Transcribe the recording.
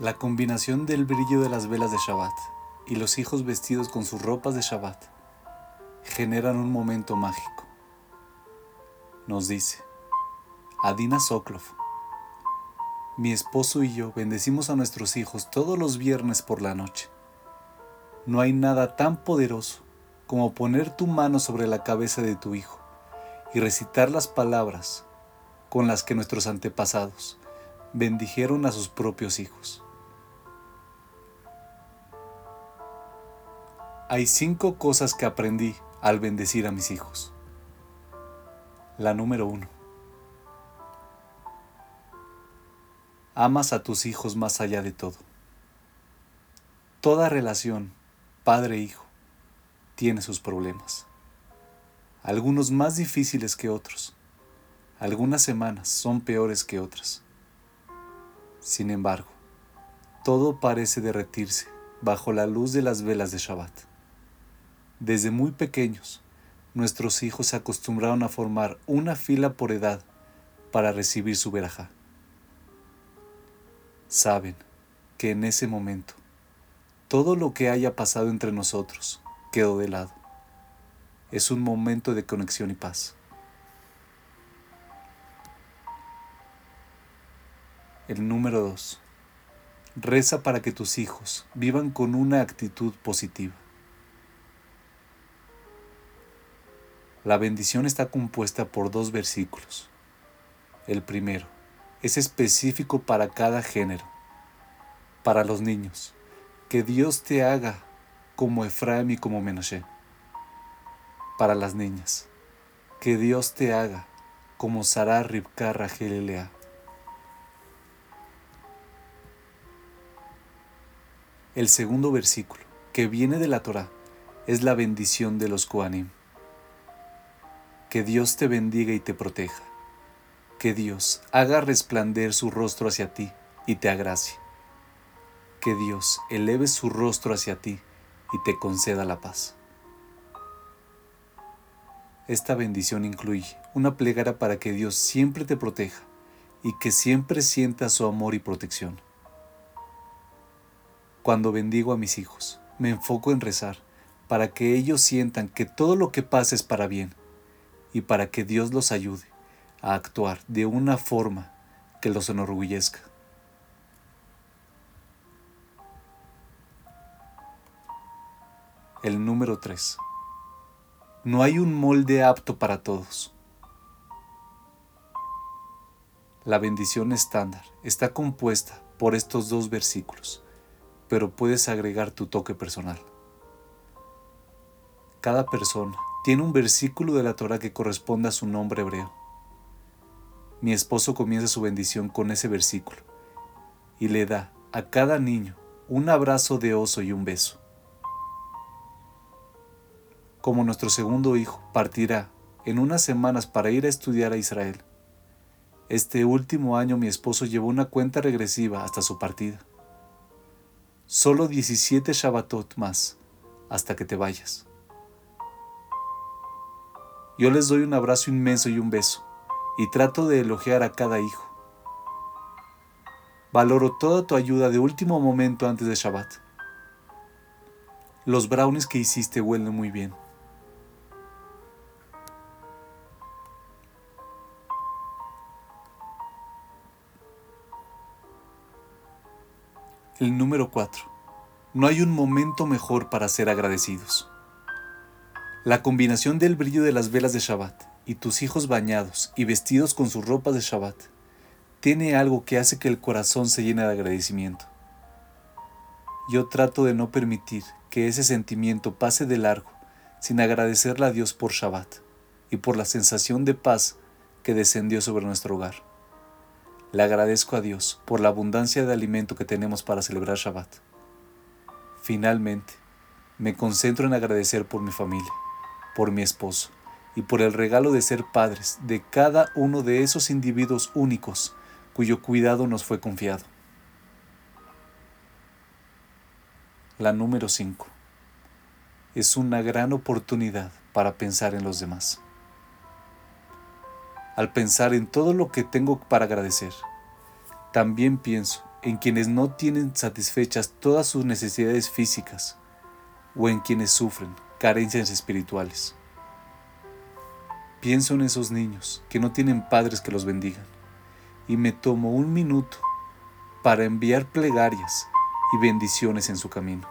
La combinación del brillo de las velas de Shabbat y los hijos vestidos con sus ropas de Shabbat generan un momento mágico. Nos dice Adina Soklov, mi esposo y yo bendecimos a nuestros hijos todos los viernes por la noche. No hay nada tan poderoso como poner tu mano sobre la cabeza de tu hijo y recitar las palabras con las que nuestros antepasados bendijeron a sus propios hijos. Hay cinco cosas que aprendí al bendecir a mis hijos. La número uno. Amas a tus hijos más allá de todo. Toda relación, padre-hijo, tiene sus problemas. Algunos más difíciles que otros. Algunas semanas son peores que otras. Sin embargo, todo parece derretirse bajo la luz de las velas de Shabbat. Desde muy pequeños, nuestros hijos se acostumbraron a formar una fila por edad para recibir su verajá. Saben que en ese momento todo lo que haya pasado entre nosotros quedó de lado. Es un momento de conexión y paz. El número 2. Reza para que tus hijos vivan con una actitud positiva. La bendición está compuesta por dos versículos. El primero es específico para cada género. Para los niños, que Dios te haga como Efraim y como Menashe. Para las niñas, que Dios te haga como Sarah, Ribka, Rachel y. El segundo versículo, que viene de la Torah, es la bendición de los Koanim. Que Dios te bendiga y te proteja. Que Dios haga resplandecer su rostro hacia ti y te agracie. Que Dios eleve su rostro hacia ti y te conceda la paz. Esta bendición incluye una plegaria para que Dios siempre te proteja y que siempre sienta su amor y protección. Cuando bendigo a mis hijos, me enfoco en rezar para que ellos sientan que todo lo que pasa es para bien y para que Dios los ayude a actuar de una forma que los enorgullezca. El número 3. No hay un molde apto para todos. La bendición estándar está compuesta por estos dos versículos, pero puedes agregar tu toque personal. Cada persona tiene un versículo de la Torah que corresponde a su nombre hebreo. Mi esposo comienza su bendición con ese versículo y le da a cada niño un abrazo de oso y un beso. Como nuestro segundo hijo partirá en unas semanas para ir a estudiar a Israel, este último año mi esposo llevó una cuenta regresiva hasta su partida. Solo 17 Shabbatot más hasta que te vayas. Yo les doy un abrazo inmenso y un beso, y trato de elogiar a cada hijo. Valoro toda tu ayuda de último momento antes de Shabbat. Los brownies que hiciste huelen muy bien. El número 4. No hay un momento mejor para ser agradecidos. La combinación del brillo de las velas de Shabbat y tus hijos bañados y vestidos con sus ropas de Shabbat tiene algo que hace que el corazón se llene de agradecimiento. Yo trato de no permitir que ese sentimiento pase de largo sin agradecerle a Dios por Shabbat y por la sensación de paz que descendió sobre nuestro hogar. Le agradezco a Dios por la abundancia de alimento que tenemos para celebrar Shabbat. Finalmente, me concentro en agradecer por mi familia por mi esposo y por el regalo de ser padres de cada uno de esos individuos únicos cuyo cuidado nos fue confiado. La número 5. Es una gran oportunidad para pensar en los demás. Al pensar en todo lo que tengo para agradecer, también pienso en quienes no tienen satisfechas todas sus necesidades físicas o en quienes sufren carencias espirituales. Pienso en esos niños que no tienen padres que los bendigan y me tomo un minuto para enviar plegarias y bendiciones en su camino.